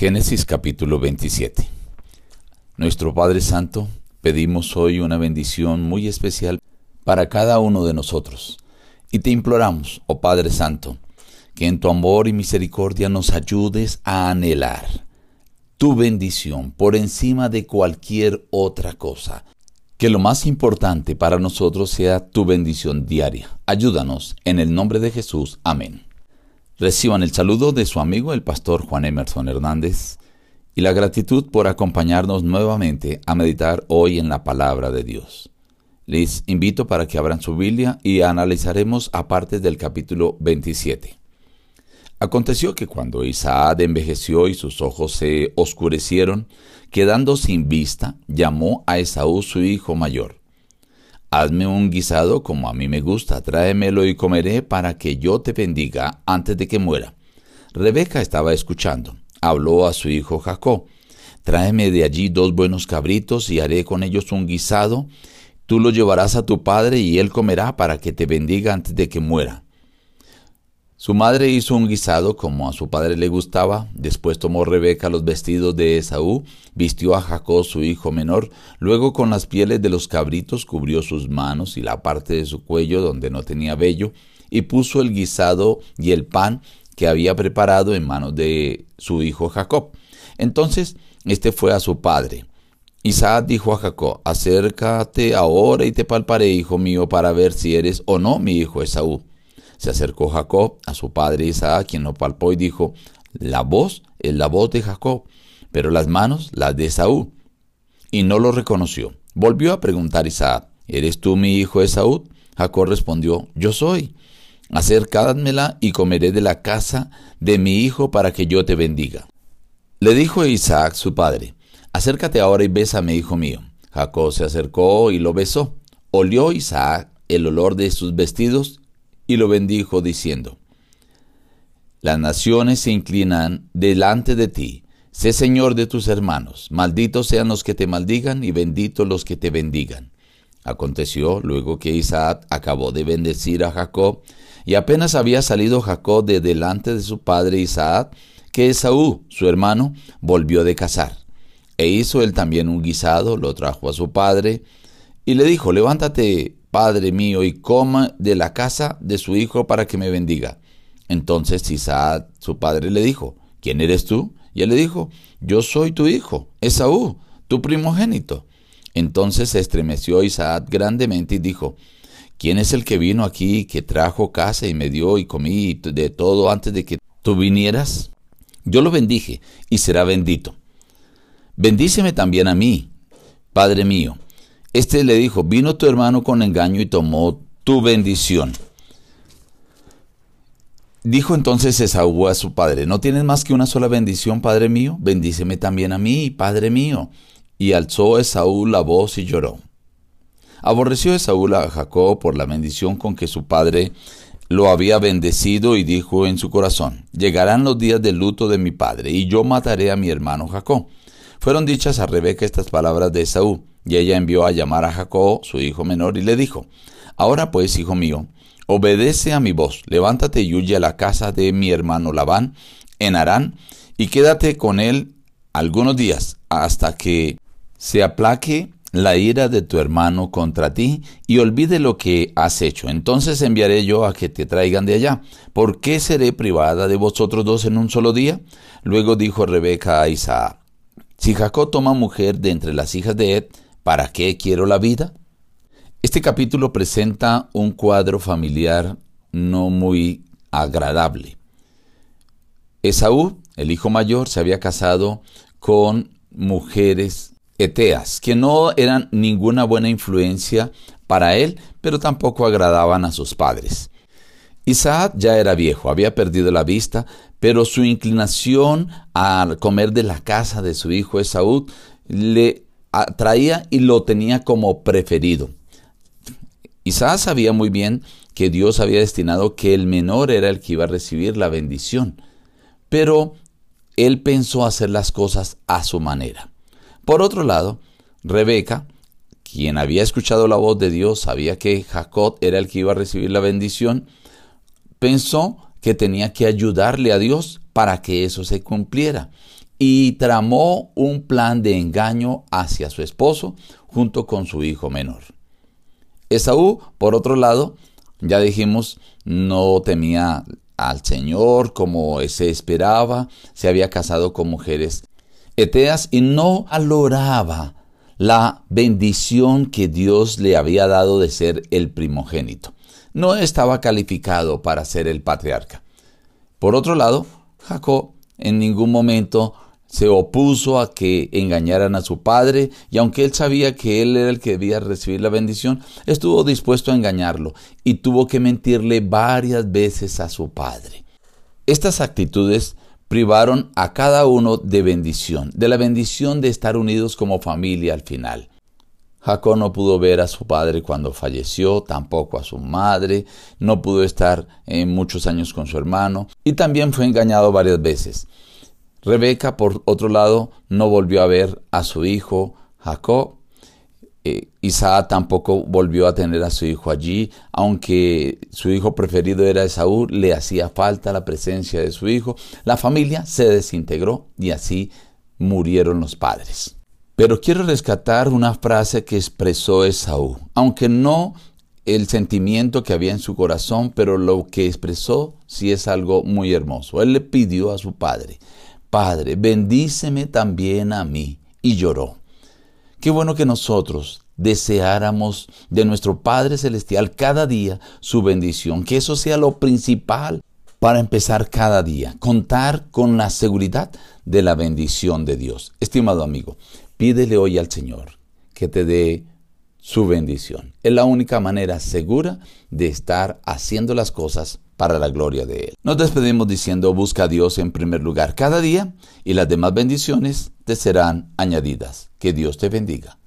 Génesis capítulo 27. Nuestro Padre Santo, pedimos hoy una bendición muy especial para cada uno de nosotros. Y te imploramos, oh Padre Santo, que en tu amor y misericordia nos ayudes a anhelar tu bendición por encima de cualquier otra cosa. Que lo más importante para nosotros sea tu bendición diaria. Ayúdanos en el nombre de Jesús. Amén. Reciban el saludo de su amigo el pastor Juan Emerson Hernández y la gratitud por acompañarnos nuevamente a meditar hoy en la palabra de Dios. Les invito para que abran su Biblia y analizaremos aparte del capítulo 27. Aconteció que cuando Isaac envejeció y sus ojos se oscurecieron, quedando sin vista, llamó a Esaú su hijo mayor Hazme un guisado como a mí me gusta, tráemelo y comeré para que yo te bendiga antes de que muera. Rebeca estaba escuchando. Habló a su hijo Jacob. Tráeme de allí dos buenos cabritos y haré con ellos un guisado. Tú lo llevarás a tu padre y él comerá para que te bendiga antes de que muera. Su madre hizo un guisado como a su padre le gustaba, después tomó Rebeca los vestidos de Esaú, vistió a Jacob su hijo menor, luego con las pieles de los cabritos cubrió sus manos y la parte de su cuello donde no tenía vello, y puso el guisado y el pan que había preparado en manos de su hijo Jacob. Entonces este fue a su padre. Isaac dijo a Jacob, acércate ahora y te palparé, hijo mío, para ver si eres o no mi hijo Esaú. Se acercó Jacob a su padre Isaac, quien lo palpó y dijo, la voz es la voz de Jacob, pero las manos las de Esaú. Y no lo reconoció. Volvió a preguntar Isaac, ¿eres tú mi hijo Esaú? Jacob respondió, yo soy. Acercádmela y comeré de la casa de mi hijo para que yo te bendiga. Le dijo Isaac su padre, acércate ahora y bésame, hijo mío. Jacob se acercó y lo besó. Olió Isaac el olor de sus vestidos y lo bendijo diciendo, Las naciones se inclinan delante de ti, sé Señor de tus hermanos, malditos sean los que te maldigan y benditos los que te bendigan. Aconteció luego que Isaac acabó de bendecir a Jacob, y apenas había salido Jacob de delante de su padre Isaac, que Esaú, su hermano, volvió de cazar. E hizo él también un guisado, lo trajo a su padre, y le dijo, levántate, Padre mío, y coma de la casa de su hijo para que me bendiga. Entonces Isaac, su padre, le dijo, ¿quién eres tú? Y él le dijo, yo soy tu hijo, Esaú, tu primogénito. Entonces se estremeció Isaac grandemente y dijo, ¿quién es el que vino aquí, que trajo casa y me dio y comí de todo antes de que tú vinieras? Yo lo bendije y será bendito. Bendíceme también a mí, Padre mío, este le dijo, vino tu hermano con engaño y tomó tu bendición. Dijo entonces Esaú a su padre, ¿no tienes más que una sola bendición, padre mío? Bendíceme también a mí, padre mío. Y alzó Esaú la voz y lloró. Aborreció Esaú a Jacob por la bendición con que su padre lo había bendecido y dijo en su corazón, llegarán los días de luto de mi padre, y yo mataré a mi hermano Jacob. Fueron dichas a Rebeca estas palabras de Esaú, y ella envió a llamar a Jacob, su hijo menor, y le dijo, Ahora pues, hijo mío, obedece a mi voz, levántate y huye a la casa de mi hermano Labán, en Harán, y quédate con él algunos días, hasta que se aplaque la ira de tu hermano contra ti y olvide lo que has hecho. Entonces enviaré yo a que te traigan de allá. ¿Por qué seré privada de vosotros dos en un solo día? Luego dijo Rebeca a Isaac, si Jacob toma mujer de entre las hijas de Ed, ¿Para qué quiero la vida? Este capítulo presenta un cuadro familiar no muy agradable. Esaú, el hijo mayor, se había casado con mujeres eteas, que no eran ninguna buena influencia para él, pero tampoco agradaban a sus padres. Isaac ya era viejo, había perdido la vista, pero su inclinación a comer de la casa de su hijo Esaú le atraía y lo tenía como preferido. Isaac sabía muy bien que Dios había destinado que el menor era el que iba a recibir la bendición, pero él pensó hacer las cosas a su manera. Por otro lado, Rebeca, quien había escuchado la voz de Dios, sabía que Jacob era el que iba a recibir la bendición, pensó que tenía que ayudarle a Dios para que eso se cumpliera y tramó un plan de engaño hacia su esposo junto con su hijo menor. Esaú, por otro lado, ya dijimos, no temía al Señor como se esperaba, se había casado con mujeres eteas y no valoraba la bendición que Dios le había dado de ser el primogénito. No estaba calificado para ser el patriarca. Por otro lado, Jacob en ningún momento se opuso a que engañaran a su padre y aunque él sabía que él era el que debía recibir la bendición, estuvo dispuesto a engañarlo y tuvo que mentirle varias veces a su padre. Estas actitudes privaron a cada uno de bendición, de la bendición de estar unidos como familia al final. Jacob no pudo ver a su padre cuando falleció, tampoco a su madre, no pudo estar en muchos años con su hermano y también fue engañado varias veces. Rebeca, por otro lado, no volvió a ver a su hijo Jacob. Eh, Isaac tampoco volvió a tener a su hijo allí, aunque su hijo preferido era Esaú, le hacía falta la presencia de su hijo. La familia se desintegró y así murieron los padres. Pero quiero rescatar una frase que expresó Esaú, aunque no el sentimiento que había en su corazón, pero lo que expresó sí es algo muy hermoso. Él le pidió a su padre, Padre, bendíceme también a mí. Y lloró. Qué bueno que nosotros deseáramos de nuestro Padre Celestial cada día su bendición, que eso sea lo principal para empezar cada día, contar con la seguridad de la bendición de Dios. Estimado amigo, pídele hoy al Señor que te dé su bendición. Es la única manera segura de estar haciendo las cosas para la gloria de Él. Nos despedimos diciendo, busca a Dios en primer lugar cada día y las demás bendiciones te serán añadidas. Que Dios te bendiga.